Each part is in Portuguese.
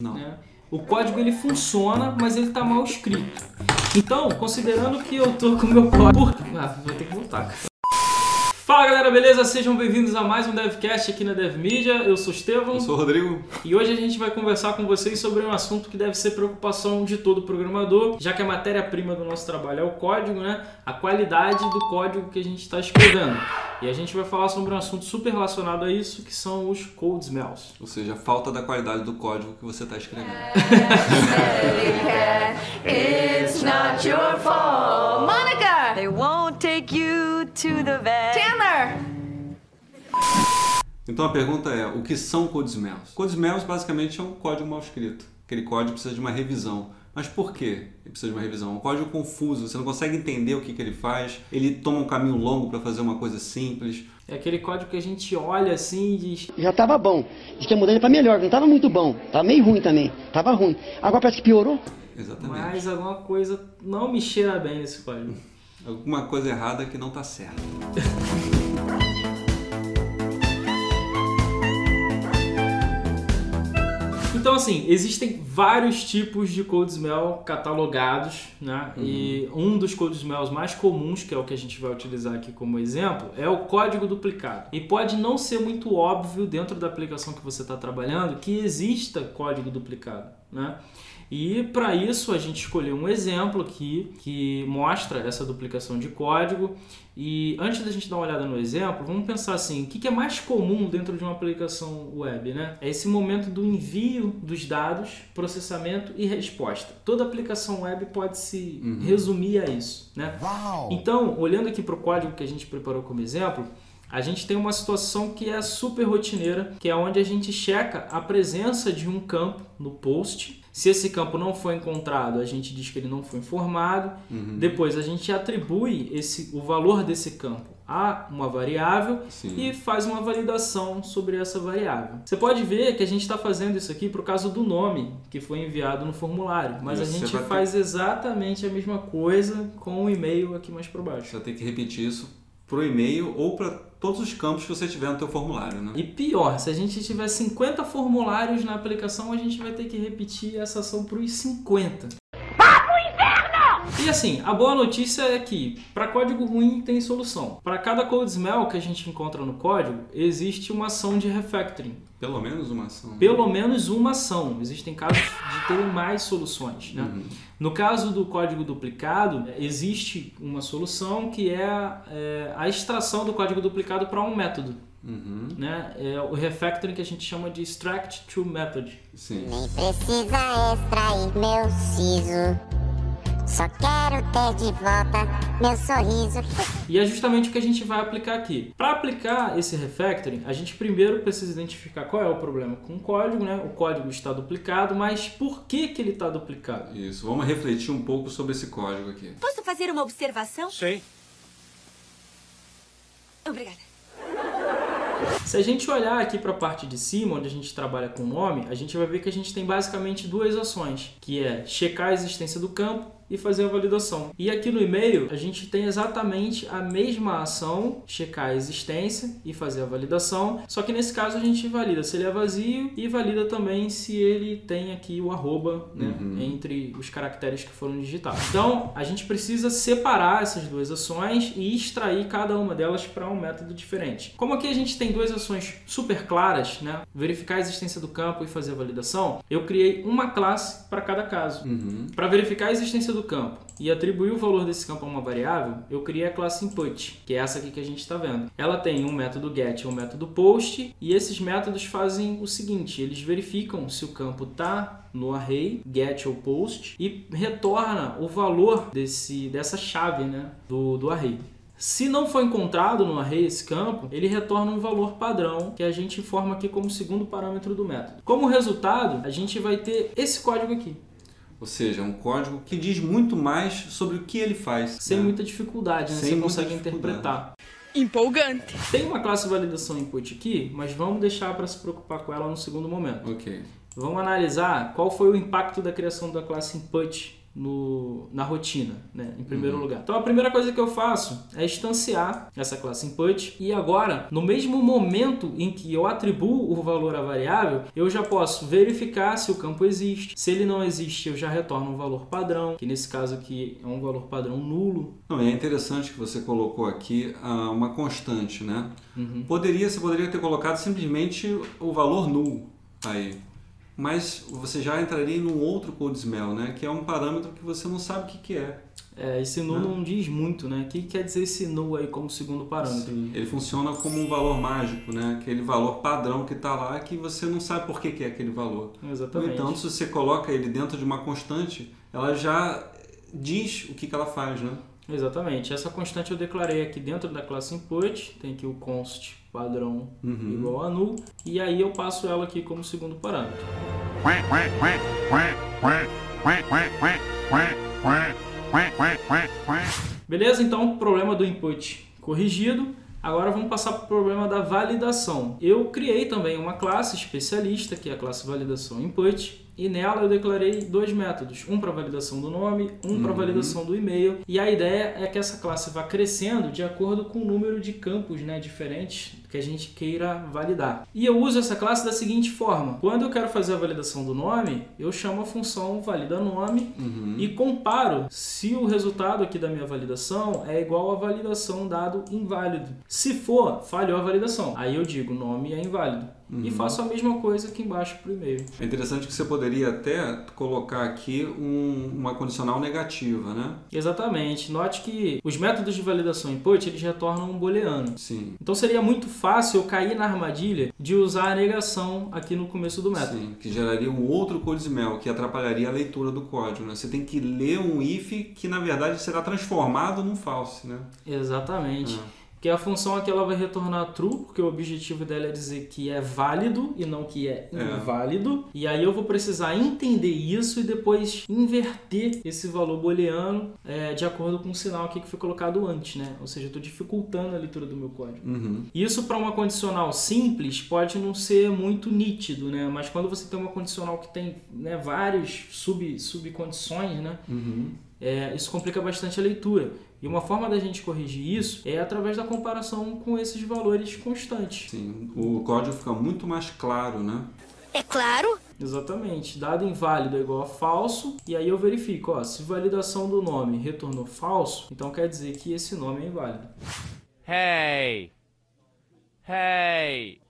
Não. né? O código ele funciona, mas ele tá mal escrito. Então, considerando que eu tô com o meu código. Ah, vou ter que voltar, cara. Fala galera, beleza? Sejam bem-vindos a mais um DevCast aqui na DevMedia. Eu sou o Estevão Eu sou o Rodrigo. e hoje a gente vai conversar com vocês sobre um assunto que deve ser preocupação de todo programador, já que a matéria-prima do nosso trabalho é o código, né? A qualidade do código que a gente está escrevendo. E a gente vai falar sobre um assunto super relacionado a isso, que são os code smells. Ou seja, a falta da qualidade do código que você está escrevendo. It's not your fault. Monica! To the vet. Tanner! Então a pergunta é, o que são code smells? Code smells basicamente é um código mal escrito. Aquele código precisa de uma revisão. Mas por que ele precisa de uma revisão? É um código confuso, você não consegue entender o que, que ele faz, ele toma um caminho longo para fazer uma coisa simples. É aquele código que a gente olha assim e diz: Já tava bom. Diz que ia mudando pra melhor, não tava muito bom. Tava meio ruim também. Tava ruim. Agora parece que piorou. Exatamente. mas alguma coisa não me cheira bem nesse código. Alguma coisa errada que não está certa. Então, assim, existem vários tipos de code smell catalogados, né? E um dos code smells mais comuns, que é o que a gente vai utilizar aqui como exemplo, é o código duplicado. E pode não ser muito óbvio dentro da aplicação que você está trabalhando que exista código duplicado, né? E para isso a gente escolheu um exemplo aqui que mostra essa duplicação de código. E antes da gente dar uma olhada no exemplo, vamos pensar assim: o que que é mais comum dentro de uma aplicação web? Né? É esse momento do envio dos dados, processamento e resposta. Toda aplicação web pode se resumir a isso. Né? Então, olhando aqui para o código que a gente preparou como exemplo, a gente tem uma situação que é super rotineira, que é onde a gente checa a presença de um campo no post. Se esse campo não foi encontrado, a gente diz que ele não foi informado. Depois a gente atribui esse, o valor desse campo a uma variável Sim. e faz uma validação sobre essa variável. Você pode ver que a gente está fazendo isso aqui por causa do nome que foi enviado no formulário, mas a Isso, gente você vai ter- faz exatamente a mesma coisa com o e-mail aqui mais para baixo. Você vai ter que repetir isso pro e-mail ou para todos os campos que você tiver no teu formulário, né? E pior, se a gente tiver 50 formulários na aplicação, a gente vai ter que repetir essa ação para os 50. E assim, a boa notícia é que para código ruim tem solução. Para cada code smell que a gente encontra no código, existe uma ação de refactoring. Pelo menos uma ação. Pelo menos uma ação. Existem casos de terem mais soluções. Né? No caso do código duplicado, existe uma solução que é, é, a extração do código duplicado para um método. Uhum. Né? É o refactoring que a gente chama de extract to method. Sim. Nem precisa extrair meu siso. Só quero ter de volta meu sorriso. E é justamente o que a gente vai aplicar aqui. Para aplicar esse refactoring, a gente primeiro precisa identificar qual é o problema com o código, né? O código está duplicado, mas por que, que ele está duplicado? Isso. Vamos refletir um pouco sobre esse código aqui. Posso fazer uma observação? Sim. Obrigada. Se a gente olhar aqui para a parte de cima, onde a gente trabalha com nome, a gente vai ver que a gente tem basicamente duas ações, que é checar a existência do campo e fazer a validação. E aqui no e-mail, a gente tem exatamente a mesma ação, checar a existência e fazer a validação, só que nesse caso a gente valida se ele é vazio e valida também se ele tem aqui o arroba né, entre os caracteres que foram digitados. Então, a gente precisa separar essas duas ações e extrair cada uma delas para um método diferente. Como aqui a gente tem duas ações super claras, né, verificar a existência do campo e fazer a validação, eu criei uma classe para cada caso. Para verificar a existência do campo e atribuir o valor desse campo a uma variável, eu criei a classe input, que é essa aqui que a gente está vendo. Ela tem um método get e um método post, e esses métodos fazem o seguinte: eles verificam se o campo está no array get ou post e retorna o valor desse, dessa chave né, do, do array. Se não for encontrado no array esse campo, ele retorna um valor padrão que a gente informa aqui como segundo parâmetro do método. Como resultado, a gente vai ter esse código aqui. Ou seja, é um código que diz muito mais sobre o que ele faz. sem né? muita dificuldade, né? Sem Você consegue interpretar. Empolgante. Tem uma classe validação input aqui, mas vamos deixar para se preocupar com ela no segundo momento. Ok. Vamos analisar qual foi o impacto da criação da classe input no, na rotina, né, em primeiro lugar. Então a primeira coisa que eu faço é instanciar essa classe input e agora, no mesmo momento em que eu atribuo o valor à variável, eu já posso verificar se o campo existe. Se ele não existe, eu já retorno um valor padrão, que nesse caso aqui é um valor padrão nulo. Não, é interessante que você colocou aqui ah, uma constante, né? Poderia, você poderia ter colocado simplesmente o valor null aí. Mas você já entraria em um outro code smell, né? Que é um parâmetro que você não sabe o que, que é. É, esse null não diz muito, né? O que quer dizer esse null aí como segundo parâmetro? Ele funciona como um valor mágico, né? Aquele valor padrão que está lá que você não sabe por que, que é aquele valor. Exatamente. No entanto, se você coloca ele dentro de uma constante, ela já diz o que, que ela faz, né? Exatamente. Essa constante eu declarei aqui dentro da classe input, tem aqui o const padrão igual a null, e aí eu passo ela aqui como segundo parâmetro. Beleza? Então, problema do input corrigido. Agora vamos passar para o problema da validação. Eu criei também uma classe especialista, que é a classe validação input, e nela eu declarei dois métodos, um para validação do nome, um para validação do e-mail. E a ideia é que essa classe vá crescendo de acordo com o número de campos né, diferentes que a gente queira validar. E eu uso essa classe da seguinte forma: quando eu quero fazer a validação do nome, eu chamo a função valida nome e comparo se o resultado aqui da minha validação é igual à validação dado inválido. Se for, falhou a validação. Aí eu digo nome é inválido. E faço a mesma coisa aqui embaixo para o e-mail. É interessante que você poderia até colocar aqui um- uma condicional negativa, né? Exatamente. Note que os métodos de validação input eles retornam um booleano. Sim. Então seria muito fácil eu cair na armadilha de usar a negação aqui no começo do método. Sim, que geraria um outro code smell que atrapalharia a leitura do código. Né? Você tem que ler um if que na verdade será transformado num false. Né? Exatamente. Ah. Que a função aqui ela vai retornar true, porque o objetivo dela é dizer que é válido e não que é É. inválido. E aí eu vou precisar entender isso e depois inverter esse valor booleano é, de acordo com o sinal aqui que foi colocado antes, né? Ou seja, eu estou dificultando a leitura do meu código. Uhum. Isso para uma condicional simples pode não ser muito nítido, né? Mas quando você tem uma condicional que tem né, vários sub, subcondições, né? Uhum. É, isso complica bastante a leitura. E uma forma da gente corrigir isso é através da comparação com esses valores constantes. Sim, o código fica muito mais claro, né? É claro. Exatamente. Dado inválido é igual a falso. E aí eu verifico, ó, se validação do nome retornou falso, então quer dizer que esse nome é inválido. Hey! Hey!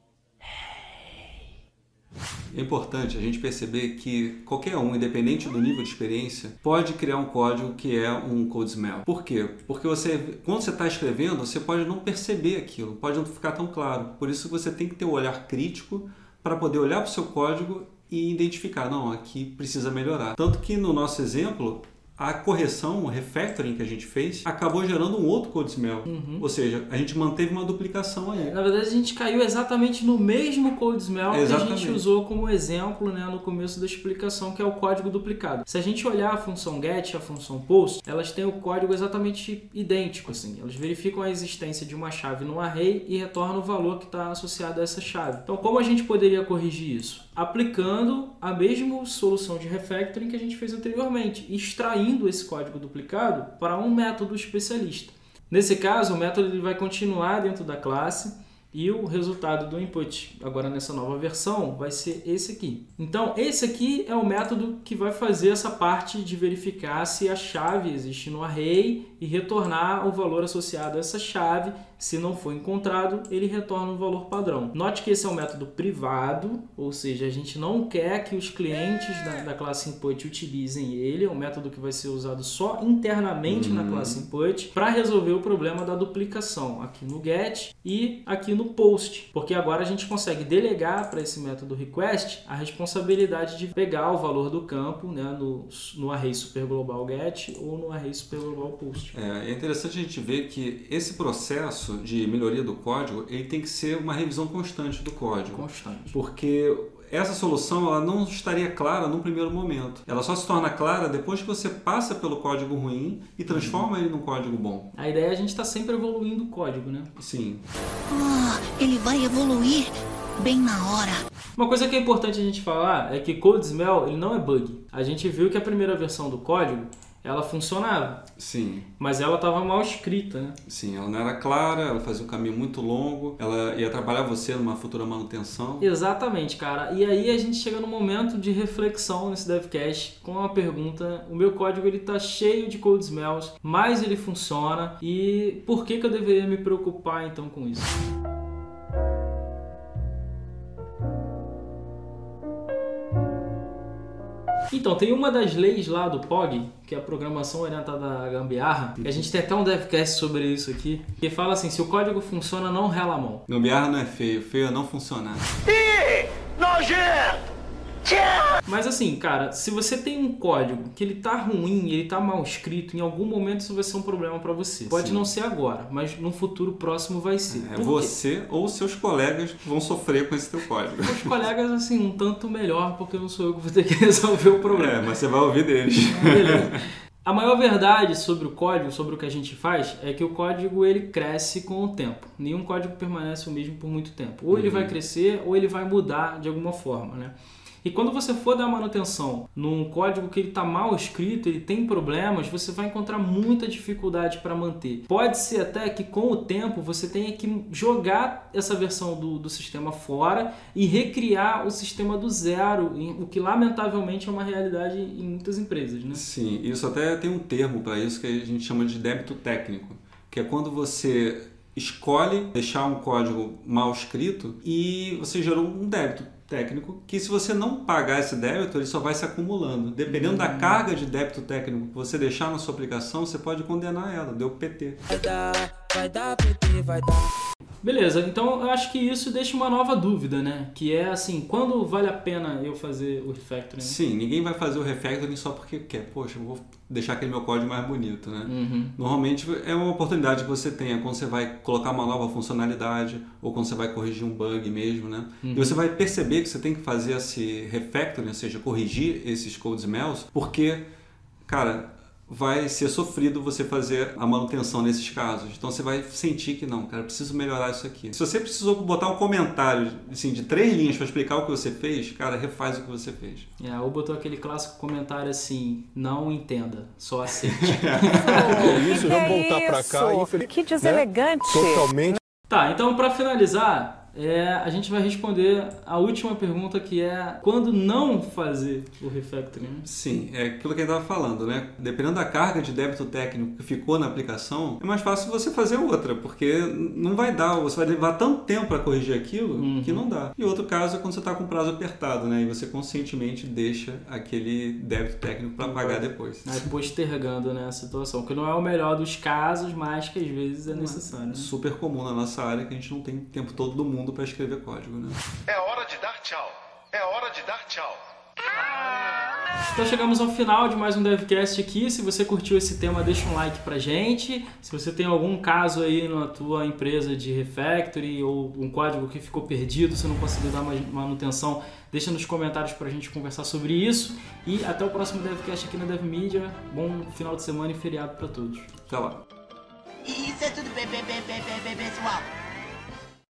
É importante a gente perceber que qualquer um, independente do nível de experiência, pode criar um código que é um code smell. Por quê? Porque você, quando você está escrevendo, você pode não perceber aquilo, pode não ficar tão claro. Por isso você tem que ter o um olhar crítico para poder olhar para o seu código e identificar, não, aqui precisa melhorar. Tanto que no nosso exemplo, a correção, o refactoring que a gente fez, acabou gerando um outro code smell. Ou seja, a gente manteve uma duplicação aí. Na verdade, a gente caiu exatamente no mesmo code smell que a gente usou como exemplo né, no começo da explicação, que é o código duplicado. Se a gente olhar a função get e a função post, elas têm o código exatamente idêntico. Assim. Elas verificam a existência de uma chave no array e retornam o valor que está associado a essa chave. Então, como a gente poderia corrigir isso? Aplicando a mesma solução de refactoring que a gente fez anteriormente, extraindo esse código duplicado para um método especialista. Nesse caso, o método ele vai continuar dentro da classe e o resultado do input, agora nessa nova versão, vai ser esse aqui. Então, esse aqui é o método que vai fazer essa parte de verificar se a chave existe no array e retornar o valor associado a essa chave. Se não for encontrado, ele retorna um valor padrão. Note que esse é um método privado, ou seja, a gente não quer que os clientes da, da classe input utilizem ele. É um método que vai ser usado só internamente na classe input para resolver o problema da duplicação aqui no get e aqui no post, porque agora a gente consegue delegar para esse método request a responsabilidade de pegar o valor do campo né, no, no array superglobal get ou no array superglobal post. É, é interessante a gente ver que esse processo de melhoria do código ele tem que ser uma revisão constante do código. Constante. Porque essa solução ela não estaria clara no primeiro momento. Ela só se torna clara depois que você passa pelo código ruim e transforma ele num código bom. A ideia é a gente estar sempre evoluindo o código, né? Sim. Oh, ele vai evoluir bem na hora. Uma coisa que é importante a gente falar é que Code Smell ele não é bug. A gente viu que a primeira versão do código ela funcionava, Sim. mas ela estava mal escrita, né? Sim, ela não era clara, ela fazia um caminho muito longo, ela ia atrapalhar você numa futura manutenção. Exatamente, cara. E aí a gente chega no momento de reflexão nesse devcast com a pergunta: o meu código ele tá cheio de code smells, mas ele funciona e por que que eu deveria me preocupar então com isso? Então, tem uma das leis lá do POG, que é a Programação Orientada à Gambiarra, que a gente tem até um devcast sobre isso aqui, que fala assim, se o código funciona, não rela a mão. Gambiarra não é feio, feio é não funcionar. Mas assim, cara, se você tem um código que ele tá ruim, ele tá mal escrito, em algum momento isso vai ser um problema para você. Pode Sim. não ser agora, mas no futuro próximo vai ser. É Por quê? você ou seus colegas que vão sofrer com esse teu código. Os colegas, assim, um tanto melhor, porque não sou eu que vou ter que resolver o problema. É, mas você vai ouvir deles. Beleza. A maior verdade sobre o código, sobre o que a gente faz, é que o código ele cresce com o tempo. Nenhum código permanece o mesmo por muito tempo. Ou ele vai crescer ou ele vai mudar de alguma forma, né? E quando você for dar manutenção num código que ele está mal escrito, ele tem problemas, você vai encontrar muita dificuldade para manter. Pode ser até que com o tempo você tenha que jogar essa versão do, do sistema fora e recriar o sistema do zero, o que lamentavelmente é uma realidade em muitas empresas, né? Sim, isso até tem um termo para isso que a gente chama de débito técnico, que é quando você escolhe deixar um código mal escrito e você gerou um débito técnico que se você não pagar esse débito, ele só vai se acumulando. Dependendo da carga de débito técnico que você deixar na sua aplicação, você pode condenar ela, deu PT. Beleza, então eu acho que isso deixa uma nova dúvida, né? Que é assim, quando vale a pena eu fazer o refactoring? Sim, ninguém vai fazer o refactoring só porque quer. Poxa, eu vou deixar aquele meu código mais bonito, né? Normalmente é uma oportunidade que você tenha quando você vai colocar uma nova funcionalidade ou quando você vai corrigir um bug mesmo, né? E você vai perceber que você tem que fazer esse refactoring, ou seja, corrigir esses code smells, porque, cara, vai ser sofrido você fazer a manutenção nesses casos. Então você vai sentir que não, cara, preciso melhorar isso aqui. Se você precisou botar um comentário assim, de três linhas para explicar o que você fez, cara, refaz o que você fez. É, ou botou aquele clássico comentário assim, não entenda, só aceite. isso, vamos voltar pra cá. infeliz- Que né? deselegante. Totalmente. tá, então para finalizar, é, a gente vai responder a última pergunta que é quando não fazer o refactoring? né? Sim, é aquilo que a gente estava falando, né? Dependendo da carga de débito técnico que ficou na aplicação, é mais fácil você fazer outra, porque não vai dar, você vai levar tanto tempo para corrigir aquilo que não dá. E outro caso é quando você está com prazo apertado, né? E você conscientemente deixa aquele débito técnico para pagar depois. Aí postergando né, a situação, que não é o melhor dos casos, mas que às vezes é necessário. né? Super comum na nossa área que a gente não tem tempo todo do mundo para escrever código, né? É hora de dar tchau. É hora de dar tchau. Então chegamos ao final de mais um DevCast aqui. Se você curtiu esse tema, deixa um like pra gente. Se você tem algum caso aí na tua empresa de refactory ou um código que ficou perdido, você não conseguiu dar mais manutenção, deixa nos comentários pra gente conversar sobre isso. E até o próximo DevCast aqui na DevMedia. Bom final de semana e feriado pra todos. Até lá. Isso é tudo, bem,